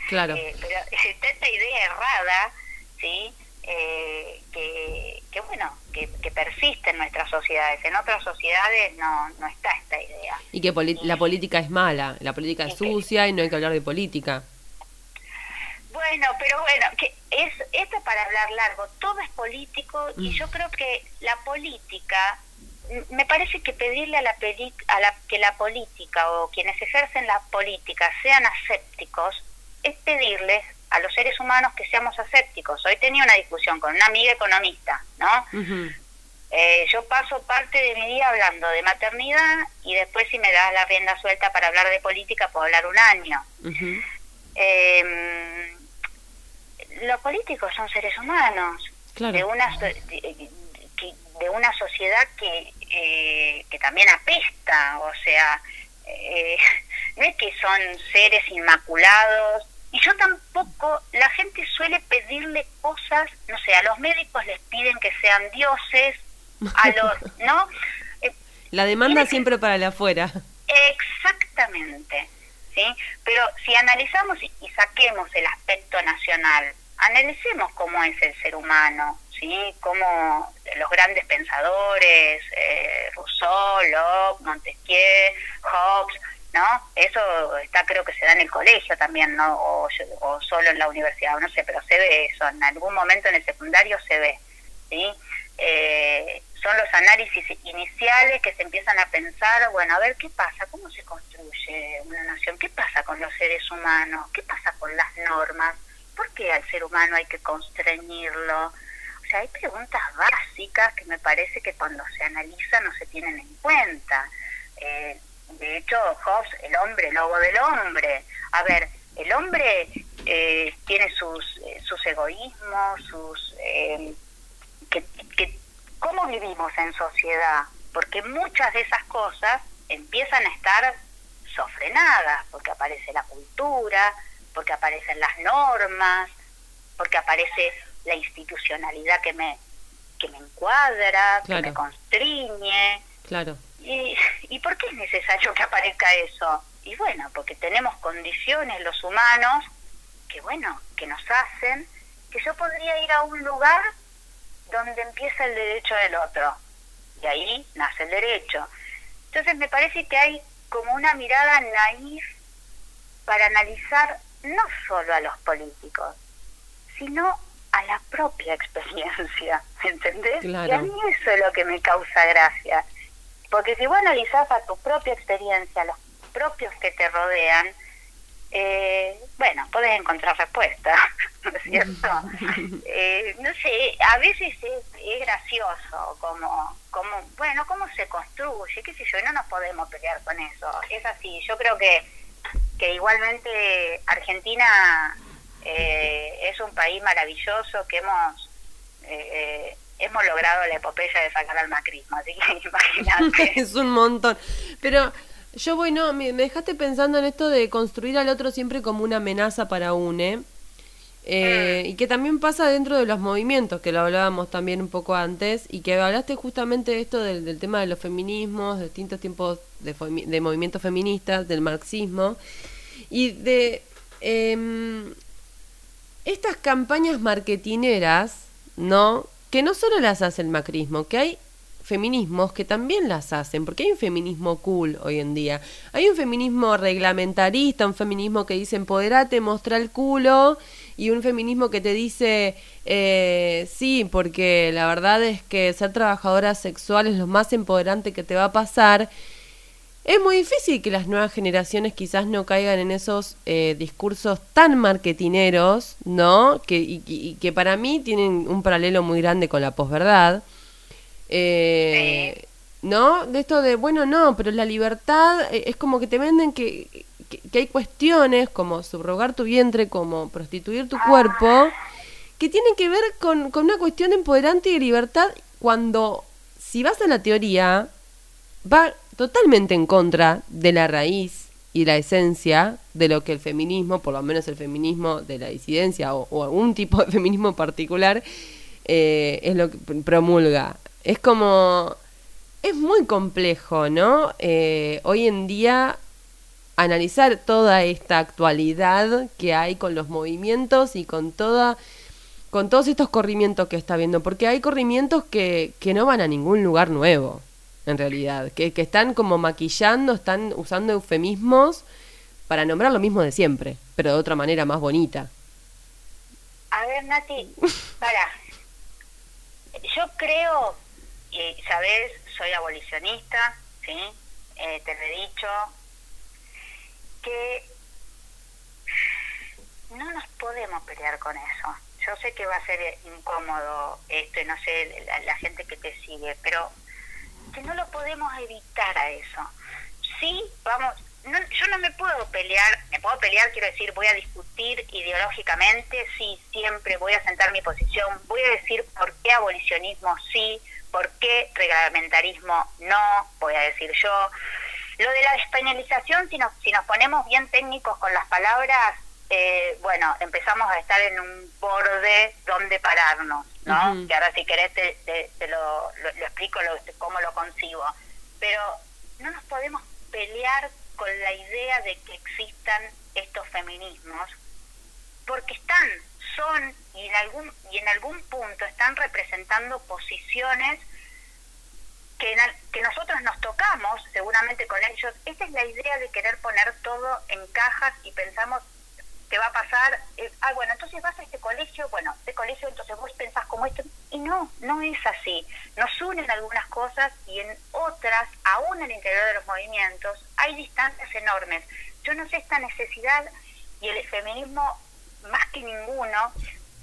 Claro. Eh, pero está esta idea errada, sí, eh, que, que bueno, que, que persiste en nuestras sociedades. En otras sociedades no, no está esta idea. Y que poli- la política es mala, la política es Y que- sucia y no hay que hablar de política. Bueno, pero bueno, que es esto para hablar largo, todo es político y yo creo que la política me parece que pedirle a la, peli- a la que la política o quienes ejercen la política sean asépticos es pedirles a los seres humanos que seamos asépticos. Hoy tenía una discusión con una amiga economista, ¿no? Eh, yo paso parte de mi día hablando de maternidad y después si me das la rienda suelta para hablar de política puedo hablar un año. Eh, los políticos son seres humanos Claro. de una de, de una sociedad que eh, que también apesta o sea eh, no es que son seres inmaculados y yo tampoco la gente suele pedirle cosas no sé a los médicos les piden que sean dioses a los no Eh, La demanda que- siempre para la afuera. Exactamente, ¿sí? Pero si analizamos y saquemos el aspecto nacional, analicemos cómo es el ser humano, ¿sí? Cómo los grandes pensadores, eh, Rousseau, Locke, Montesquieu, Hobbes, ¿no? Eso está, creo que se da en el colegio también, ¿no? O, o solo en la universidad, no sé, pero se ve eso, en algún momento en el secundario se ve, ¿sí? Eh, son los análisis iniciales que se empiezan a pensar, bueno, a ver qué pasa, cómo se construye una nación, qué pasa con los seres humanos, qué pasa con las normas, por qué al ser humano hay que constreñirlo. O sea, hay preguntas básicas que me parece que cuando se analiza no se tienen en cuenta. Eh, de hecho, Hobbes, el hombre, lobo del hombre. A ver, el hombre eh, tiene sus, eh, sus egoísmos, sus... Eh, que, que, ¿Cómo vivimos en sociedad? Porque muchas de esas cosas empiezan a estar sofrenadas, porque aparece la cultura, porque aparecen las normas, porque aparece la institucionalidad que me que me encuadra, que me constriñe. Claro. ¿Y, ¿Y por qué es necesario que aparezca eso? Y bueno, porque tenemos condiciones los humanos que bueno, que nos hacen que yo podría ir a un lugar donde empieza el derecho del otro. Y ahí nace el derecho. Entonces me parece que hay como una mirada naif para analizar no solo a los políticos, sino a la propia experiencia, ¿entendés? Claro. Y a mí eso es lo que me causa gracia. Porque si vos analizás a tu propia experiencia, a los propios que te rodean, eh, bueno, podés encontrar respuestas, ¿no es cierto? eh, no sé, a veces es, es, gracioso como, como, bueno, cómo se construye, qué sé yo, y no nos podemos pelear con eso. Es así, yo creo que, que igualmente Argentina eh, es un país maravilloso que hemos... Eh, hemos logrado la epopeya de sacar al macrismo, así que imagínate. es un montón. Pero yo voy, no, me, me, dejaste pensando en esto de construir al otro siempre como una amenaza para UNE. Eh, mm. Y que también pasa dentro de los movimientos, que lo hablábamos también un poco antes, y que hablaste justamente de esto del, del tema de los feminismos, de distintos tiempos de, de, movimientos feministas, del marxismo, y de eh, estas campañas marketineras, ¿no? Que no solo las hace el macrismo, que hay feminismos que también las hacen, porque hay un feminismo cool hoy en día. Hay un feminismo reglamentarista, un feminismo que dice empoderate, mostra el culo, y un feminismo que te dice eh, sí, porque la verdad es que ser trabajadora sexual es lo más empoderante que te va a pasar. Es muy difícil que las nuevas generaciones quizás no caigan en esos eh, discursos tan marketineros, ¿no? Que, y, y, que para mí tienen un paralelo muy grande con la posverdad. Eh. ¿No? De esto de, bueno, no, pero la libertad eh, es como que te venden que, que, hay cuestiones como subrogar tu vientre, como prostituir tu cuerpo, que tienen que ver con, con una cuestión empoderante y de libertad cuando, si vas a la teoría, va totalmente en contra de la raíz y la esencia de lo que el feminismo, por lo menos el feminismo de la disidencia o, o algún tipo de feminismo particular, eh, es lo que promulga. Es como... Es muy complejo, ¿no? Eh, hoy en día analizar toda esta actualidad que hay con los movimientos y con toda con todos estos corrimientos que está viendo, porque hay corrimientos que, que no van a ningún lugar nuevo en realidad, que, que están como maquillando, están usando eufemismos para nombrar lo mismo de siempre, pero de otra manera más bonita. A ver, Nati, para. Yo creo, y sabes, soy abolicionista, ¿sí? Eh, te lo he dicho, que no nos podemos pelear con eso. Yo sé que va a ser incómodo esto y no sé la, la gente que te sigue, pero que no lo podemos evitar a eso. Sí, vamos, no, yo no me puedo pelear, me puedo pelear, quiero decir, voy a discutir ideológicamente, sí, siempre voy a sentar mi posición, voy a decir por qué abolicionismo sí, por qué reglamentarismo no, voy a decir yo. Lo de la españolización, si nos, si nos ponemos bien técnicos con las palabras, eh, bueno, empezamos a estar en un borde donde pararnos, ¿no? Uh -huh. Que ahora si querés te, te, te lo, lo, lo, explico lo, cómo lo concibo. Pero no nos podemos pelear con la idea de que existan estos feminismos, porque están, son y en algún, y en algún punto están representando posiciones que, que nosotros nos tocamos seguramente con ellos. Esta es la idea de querer poner todo en cajas y pensamos te va a pasar, eh, ah, bueno, entonces vas a este colegio, bueno, este colegio, entonces vos pensás como esto, y no, no es así. Nos unen algunas cosas y en otras, aún en el interior de los movimientos, hay distancias enormes. Yo no sé esta necesidad y el feminismo, más que ninguno,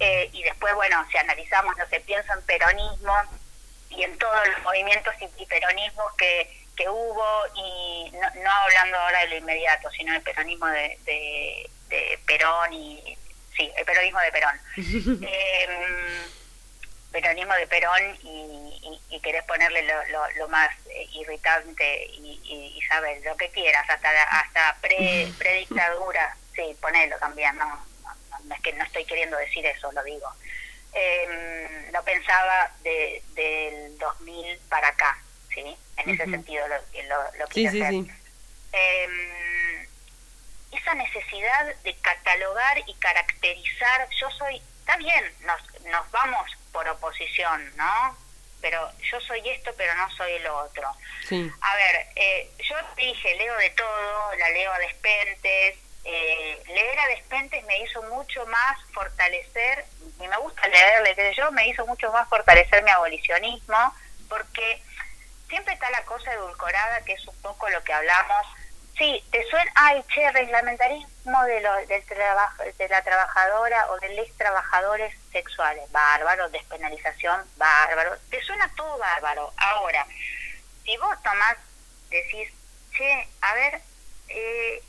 eh, y después, bueno, si analizamos, no sé, pienso en peronismo y en todos los movimientos y, peronismos que, que hubo, y no, no hablando ahora de lo inmediato, sino del peronismo de, de, de Perón y, sí, el peronismo de Perón. eh, peronismo de Perón y, y, querés ponerle lo, lo, lo más eh, irritante y, y, sabes lo que quieras, hasta hasta pre, predictadura, sí, ponelo también, no, no, es que no estoy queriendo decir eso, lo digo. Eh, lo pensaba de, del 2000 para acá, ¿sí? En ese sentido lo, lo, lo quise sí, hacer. Sí, sí. Eh, esa necesidad de catalogar y caracterizar, yo soy, está bien, nos, nos vamos por oposición, ¿no? Pero yo soy esto, pero no soy lo otro. Sí. A ver, eh, yo te dije, leo de todo, la leo a Despentes. Eh, leer a Despentes me hizo mucho más fortalecer, y me gusta leerle, que yo, me hizo mucho más fortalecer mi abolicionismo, porque siempre está la cosa edulcorada, que es un poco lo que hablamos. Sí, te suena, ay, che, reglamentarismo de, lo, del trabajo, de la trabajadora o de los trabajadores sexuales, bárbaro, despenalización, bárbaro, te suena todo bárbaro. Ahora, si vos tomás, decís, che, a ver, eh,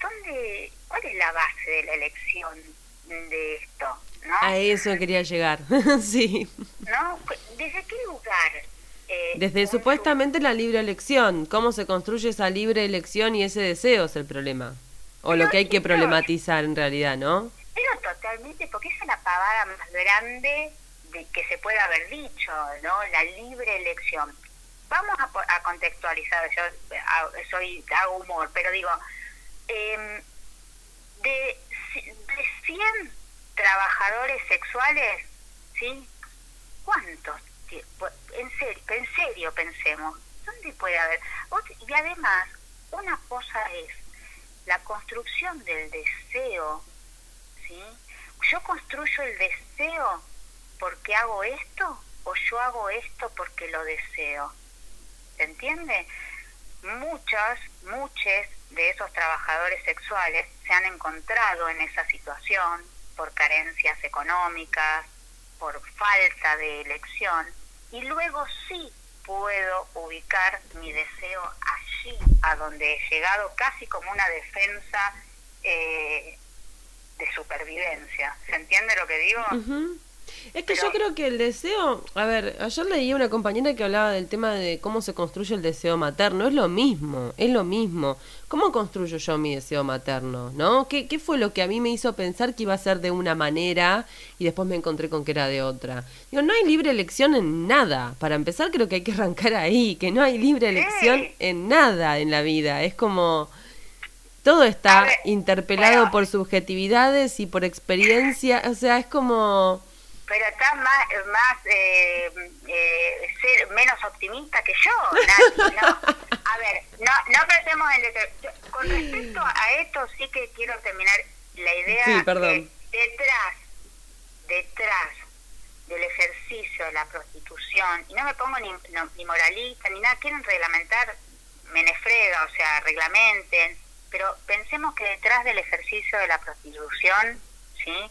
¿dónde, ¿cuál es la base de la elección de esto? ¿no? A eso quería llegar, sí. ¿No? ¿Desde qué lugar? Eh, Desde supuestamente la libre elección. ¿Cómo se construye esa libre elección y ese deseo es el problema? O lo que hay que problematizar en realidad, ¿no? Pero totalmente, porque esa es la pavada más grande de que se puede haber dicho, ¿no? La libre elección. Vamos a, a contextualizar, yo ah, soy hago humor, pero digo, em, de, de 100 trabajadores sexuales, ¿sí? ¿Cuántos? ti- pu- En serio, en serio pensemos, ¿dónde puede haber? Y además, una cosa es la construcción del deseo, ¿sí? Yo construyo el deseo porque hago esto o yo hago esto porque lo deseo. ¿Se entiende? Muchas, muchos de esos trabajadores sexuales se han encontrado en esa situación por carencias económicas, por falta de elección, y luego sí puedo ubicar mi deseo allí, a donde he llegado casi como una defensa eh, de supervivencia. ¿Se entiende lo que digo? Ujú. Es que Pero- yo creo que el deseo, a ver, ayer leí a una compañera que hablaba del tema de cómo se construye el deseo materno, es lo mismo, es lo mismo. ¿Cómo construyo yo mi deseo materno, no? ¿Qué, qué fue lo que a mí me hizo pensar que iba a ser de una manera y después me encontré con que era de otra? Digo, no hay libre elección en nada. Para empezar creo que hay que arrancar ahí, que no hay libre elección en nada en la vida. Es como todo está ver, interpelado bueno. por subjetividades y por experiencia, o sea, es como pero está más, más eh, eh, ser menos optimista que yo. ¿no? A ver, no, no pensemos en... yo- Con respecto a esto, sí que quiero terminar la idea Sí, perdón. que detrás, detrás del ejercicio de la prostitución, y no me pongo ni, no- ni moralista ni nada, quieren reglamentar, menefrega, o sea, reglamenten, pero pensemos que detrás del ejercicio de la prostitución, ¿sí?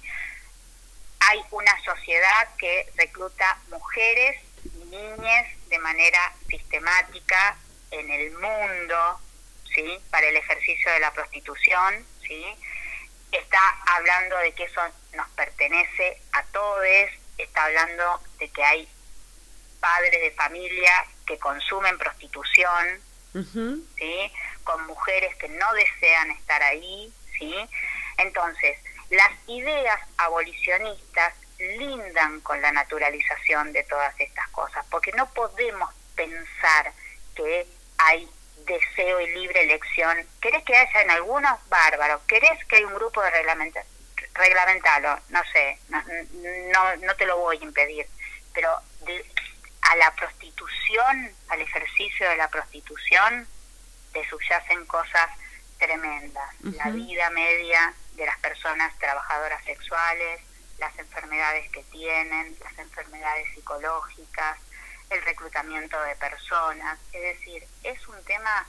Hay una sociedad que recluta mujeres y niñas de manera sistemática en el mundo, ¿sí? Para el ejercicio de la prostitución, ¿sí? Está hablando de que eso nos pertenece a todos, está hablando de que hay padres de familia que consumen prostitución, ¿sí? con mujeres que no desean estar ahí, ¿sí? Entonces, las ideas abolicionistas lindan con la naturalización de todas estas cosas, porque no podemos pensar que hay deseo y libre elección. ¿Querés que haya en algunos? Bárbaro. ¿Querés que hay un grupo de reglamenta reglamentalo? No sé, no, no, no te lo voy a impedir, pero de- a la prostitución, al ejercicio de la prostitución, te subyacen cosas tremendas. La vida media de las personas trabajadoras sexuales, las enfermedades que tienen, las enfermedades psicológicas, el reclutamiento de personas. Es decir, es un tema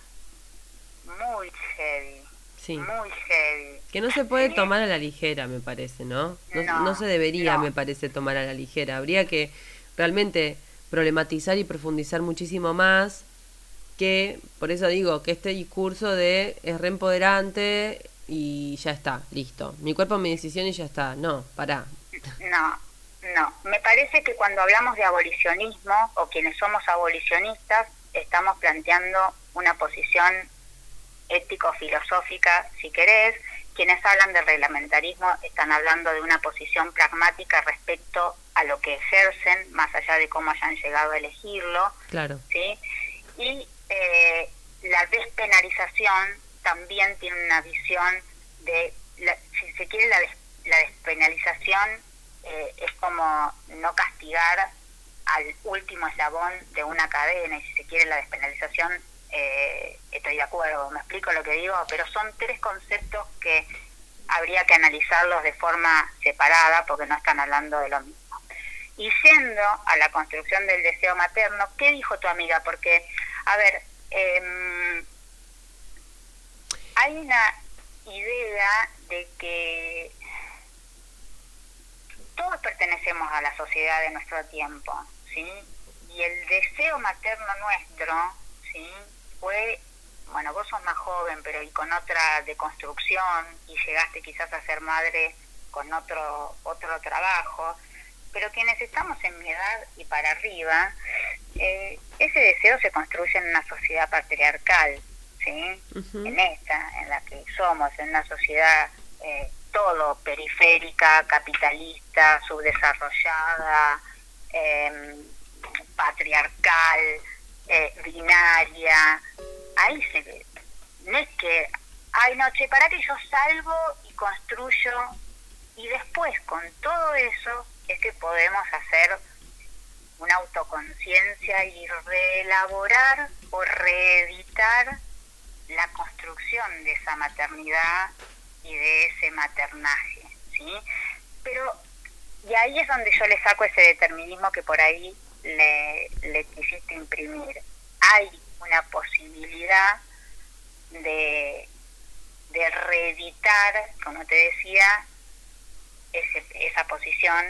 muy heavy, Sí. muy heavy. Que no se puede tomar a la ligera, me parece, ¿no? No, No, no se debería, no. me parece, tomar a la ligera. Habría que realmente problematizar y profundizar muchísimo más que, por eso digo, que este discurso de es reempoderante y ya está, listo. Mi cuerpo, mi decisión y ya está. No, pará. No, no. Me parece que cuando hablamos de abolicionismo o quienes somos abolicionistas, estamos planteando una posición ético-filosófica, si querés. Quienes hablan del reglamentarismo están hablando de una posición pragmática respecto a lo que ejercen, más allá de cómo hayan llegado a elegirlo. Claro. ¿sí? Y eh, la despenalización también tiene una visión de, si se quiere, la despenalización eh, es como no castigar al último eslabón de una cadena, y si se quiere, la despenalización, eh, estoy de acuerdo, me explico lo que digo, pero son tres conceptos que habría que analizarlos de forma separada porque no están hablando de lo mismo. Y yendo a la construcción del deseo materno, ¿qué dijo tu amiga? Porque, a ver, em, hay una idea de que todos pertenecemos a la sociedad de nuestro tiempo, ¿sí? Y el deseo materno nuestro, ¿sí? Fue, bueno, vos sos más joven, pero y con otra deconstrucción, y llegaste quizás a ser madre con otro, otro trabajo, pero quienes estamos en mi edad y para arriba, eh, ese deseo se construye en una sociedad patriarcal, En esta, en la que somos, en una sociedad eh, todo periférica, capitalista, subdesarrollada, eh, patriarcal, eh, binaria. Ahí se ve. No es que, ay, no, che, para que yo salgo y construyo y después con todo eso es que podemos hacer una autoconciencia y reelaborar o reeditar la construcción de esa maternidad y de ese maternaje, ¿sí? Pero, y ahí es donde yo le saco ese determinismo que por ahí le, le quisiste imprimir. Hay una posibilidad de, de reeditar, como te decía, ese, esa posición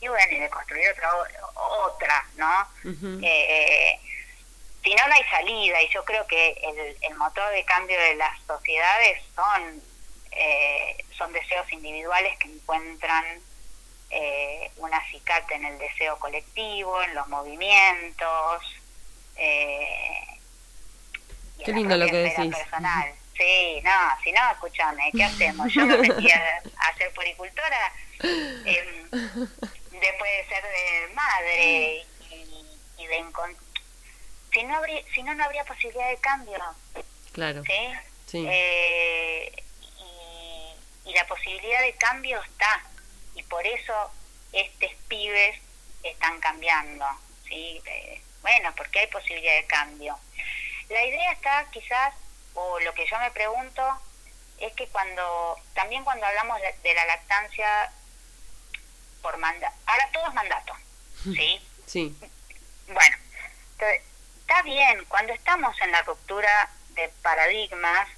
y bueno, y de construir otra, otra ¿no? Ujú. Eh, si no, no hay salida y yo creo que el, el motor de cambio de las sociedades son, eh, son deseos individuales que encuentran eh, un acicate en el deseo colectivo, en los movimientos. Eh, Qué lindo lo que decís. Personal. Sí, no, si no, escúchame, ¿qué hacemos? Yo me metí a, a ser poricultora em, después de ser de madre y, y de encon- si no habría si no no habría posibilidad de cambio Claro. sí, Sí. Eh, y, y la posibilidad de cambio está y por eso estos pibes están cambiando sí Eh, bueno porque hay posibilidad de cambio la idea está quizás o lo que yo me pregunto es que cuando también cuando hablamos de, de la lactancia por mandato ahora todo es mandato sí Sí. bueno, entonces, está bien, cuando estamos en la ruptura de paradigmas,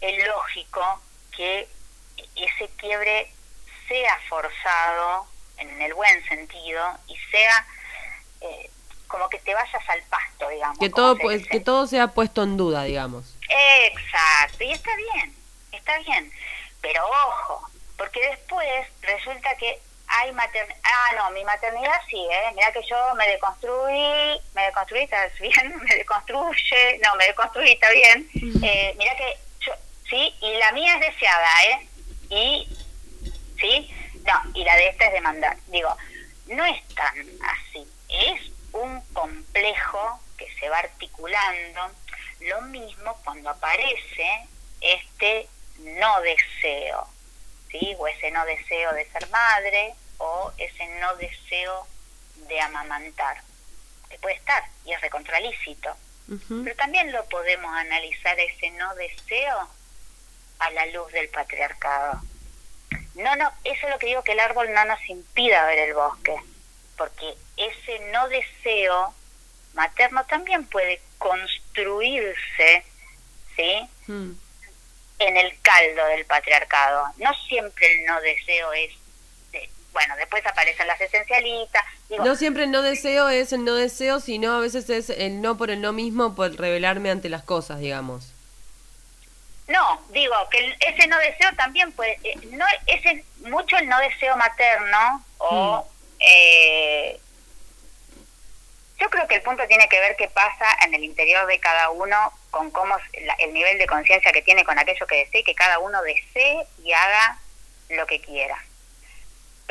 es lógico que ese quiebre sea forzado en el buen sentido y sea eh, como que te vayas al pasto, digamos. Que todo, pues, que todo sea puesto en duda, digamos. Exacto, y está bien, está bien. Pero ojo, porque después resulta que hay maternidad. Ah, no, mi maternidad sí, ¿eh? Mira que yo me deconstruí, me deconstruí, ¿estás bien? Me deconstruye, no, me deconstruí, está bien. Eh, mira que yo, sí, y la mía es deseada, ¿eh? Y, ¿sí? No, y la de esta es demandar. Digo, no es tan así, es un complejo que se va articulando. Lo mismo cuando aparece este no deseo, ¿sí? O ese no deseo de ser madre o ese no deseo de amamantar. Que puede estar y es recontralícito. Pero también lo podemos analizar ese no deseo a la luz del patriarcado. No, no, eso es lo que digo que el árbol no nos impida ver el bosque, porque ese no deseo materno también puede construirse, ¿sí? Mm. en el caldo del patriarcado. No siempre el no deseo es, bueno, después aparecen las esencialistas. Digo, No siempre el no deseo es el no deseo, sino a veces es el no por el no mismo, por revelarme ante las cosas, digamos. No, digo que ese no deseo también puede, eh, no ese mucho el no deseo materno o eh, yo creo que el punto tiene que ver qué pasa en el interior de cada uno con cómo la- el nivel de conciencia que tiene con aquello que desee, que cada uno desee y haga lo que quiera.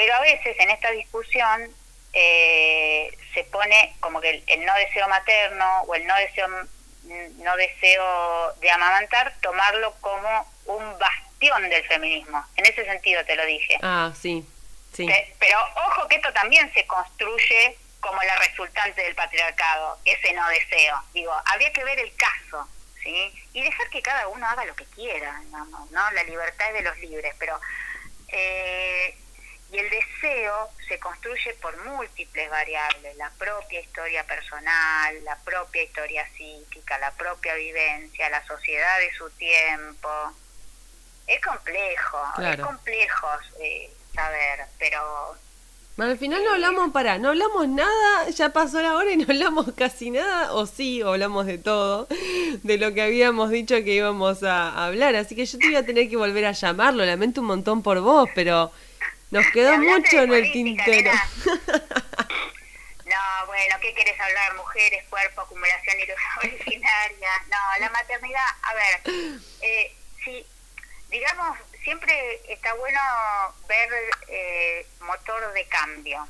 Pero a veces en esta discusión eh, se pone como que el, el no deseo materno o el no deseo mm, no deseo de amamantar, tomarlo como un bastión del feminismo. En ese sentido te lo dije. Ah, sí, sí. Pe- Pero ojo que esto también se construye como la resultante del patriarcado, ese no deseo. Digo, habría que ver el caso, ¿sí? Y dejar que cada uno haga lo que quiera, digamos, ¿no? La libertad es de los libres, pero... eh, y el deseo se construye por múltiples variables, la propia historia personal, la propia historia psíquica, la propia vivencia, la sociedad de su tiempo. Es complejo, Claro. es complejo eh, saber, pero Bueno, al final no hablamos, para, no hablamos nada, ya pasó la hora y no hablamos casi nada, o sí, hablamos de todo, de lo que habíamos dicho que íbamos a hablar, así que yo te voy a tener que volver a llamarlo, lamento un montón por vos, pero nos quedó mucho en el tintero. No, bueno, ¿qué querés hablar? Mujeres, cuerpo, acumulación originaria. No, la maternidad, a ver, eh, sí, digamos, siempre está bueno ver eh, motor de cambio.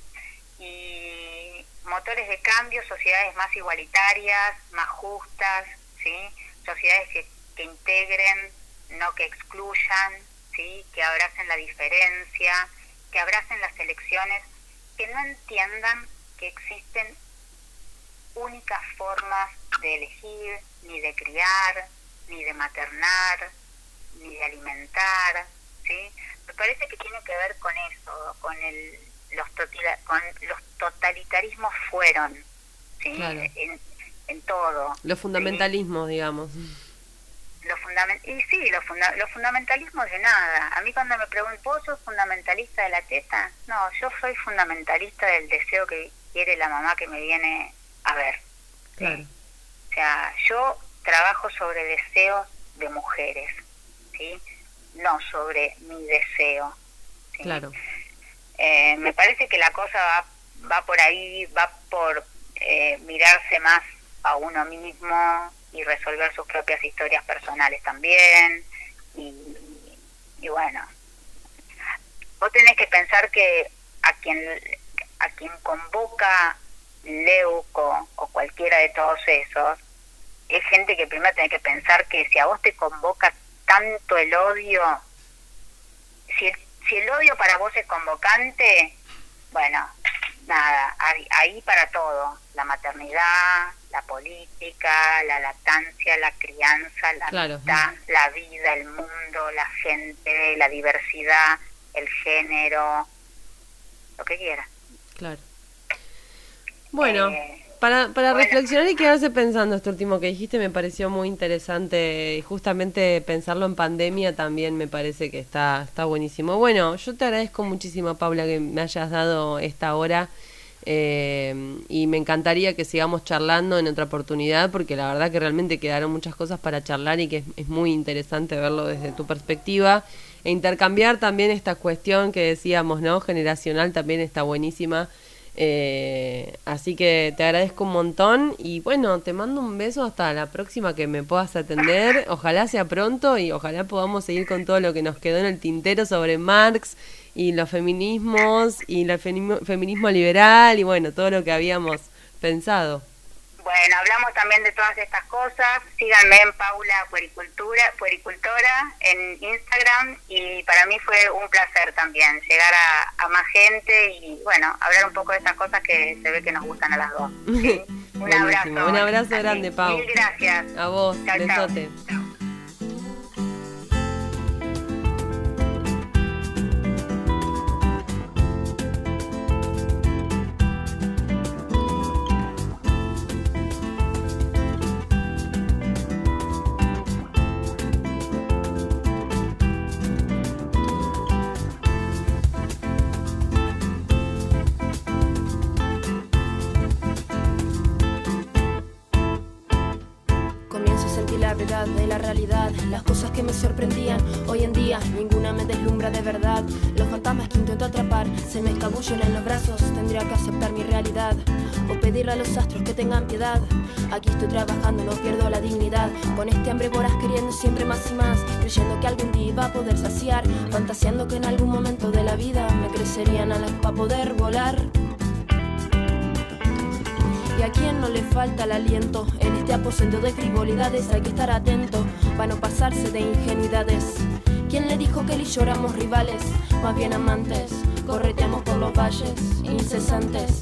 Y motores de cambio, sociedades más igualitarias, más justas, ¿sí? Sociedades que, que integren, no que excluyan, ¿sí? Que abracen la diferencia, que abracen las elecciones, que no entiendan que existen únicas formas de elegir, ni de criar, ni de maternar, ni de alimentar, ¿sí? Me parece que tiene que ver con eso, con el los, con los totalitarismos fueron, ¿sí? Claro. En, en todo. Los ¿sí? fundamentalismos, digamos. Fundamen- y sí, los, funda- los fundamentalismos de nada. A mí cuando me preguntan, ¿vos sos fundamentalista de la teta? No, yo soy fundamentalista del deseo que quiere la mamá que me viene a ver. Claro. O sea, yo trabajo sobre deseos de mujeres, ¿sí? No sobre mi deseo. ¿sí? Claro. Eh, me parece que la cosa va, va por ahí, va por eh, mirarse más a uno mismo y resolver sus propias historias personales también. Y, bueno, vos tenés que pensar que a quien, a quien convoca Leuco o cualquiera de todos esos, es gente que primero tenés que pensar que si a vos te convoca tanto el odio, si el, si el odio para vos es convocante, bueno, nada, ahí, ahí para todo, la maternidad, la política, la lactancia, la crianza, la Claro. amistad, la vida, el mundo, la gente, la diversidad, el género, lo que quieras. Claro. Bueno, Eh, para, para bueno. reflexionar y quedarse pensando, esto último que dijiste me pareció muy interesante y justamente pensarlo en pandemia también me parece que está, está buenísimo. Bueno, yo te agradezco muchísimo, Paula, que me hayas dado esta hora eh, y me encantaría que sigamos charlando en otra oportunidad porque la verdad que realmente quedaron muchas cosas para charlar y que es, muy interesante verlo desde tu perspectiva e intercambiar también esta cuestión que decíamos, ¿no? Generacional también está buenísima. Eh, así que te agradezco un montón y bueno, te mando un beso hasta la próxima que me puedas atender. Ojalá sea pronto y ojalá podamos seguir con todo lo que nos quedó en el tintero sobre Marx y los feminismos y el feminismo, feminismo liberal y bueno, todo lo que habíamos pensado. Bueno, hablamos también de todas estas cosas. Síganme en Paula Puericultura, Puericultora en Instagram y para mí fue un placer también llegar a, a más gente y bueno, hablar un poco de estas cosas que se ve que nos gustan a las dos. ¿sí? Un Buenísimo. abrazo. Un abrazo grande, Pau. Mil gracias. A vos, besote. Los astros que tengan piedad. Aquí estoy trabajando, no pierdo la dignidad. Con este hambre voraz queriendo siempre más y más, creyendo que algún día iba a poder saciar, fantaseando que en algún momento de la vida me crecerían alas para poder volar. Y a quien no le falta el aliento en este aposento de frivolidades hay que estar atento para no pasarse de ingenuidades. ¿Quién le dijo que él y yo rivales? Más bien amantes, correteamos por los valles incesantes.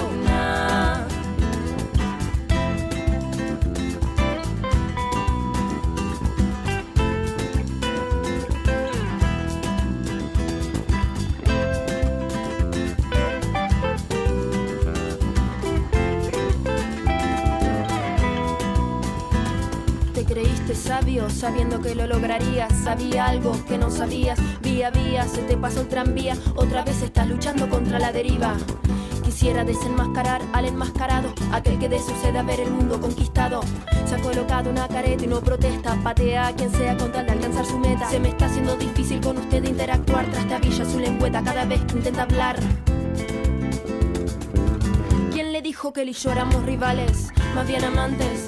Sabiendo que lo lograrías. Sabía algo que no sabías. Vía vía se te pasó el tranvía. Otra vez estás luchando contra la deriva. Quisiera desenmascarar al enmascarado, aquel que de sucede a ver el mundo conquistado. Se ha colocado una careta y no protesta, patea a quien sea con tal de alcanzar su meta. Se me está haciendo difícil con usted interactuar, trastabilla su lengüeta cada vez que intenta hablar. ¿Quién le dijo que él y yo éramos rivales? Más bien amantes,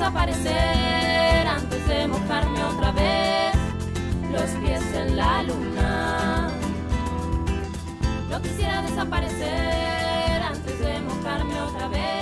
desaparecer antes de mojarme otra vez los pies en la luna. No quisiera desaparecer antes de mojarme otra vez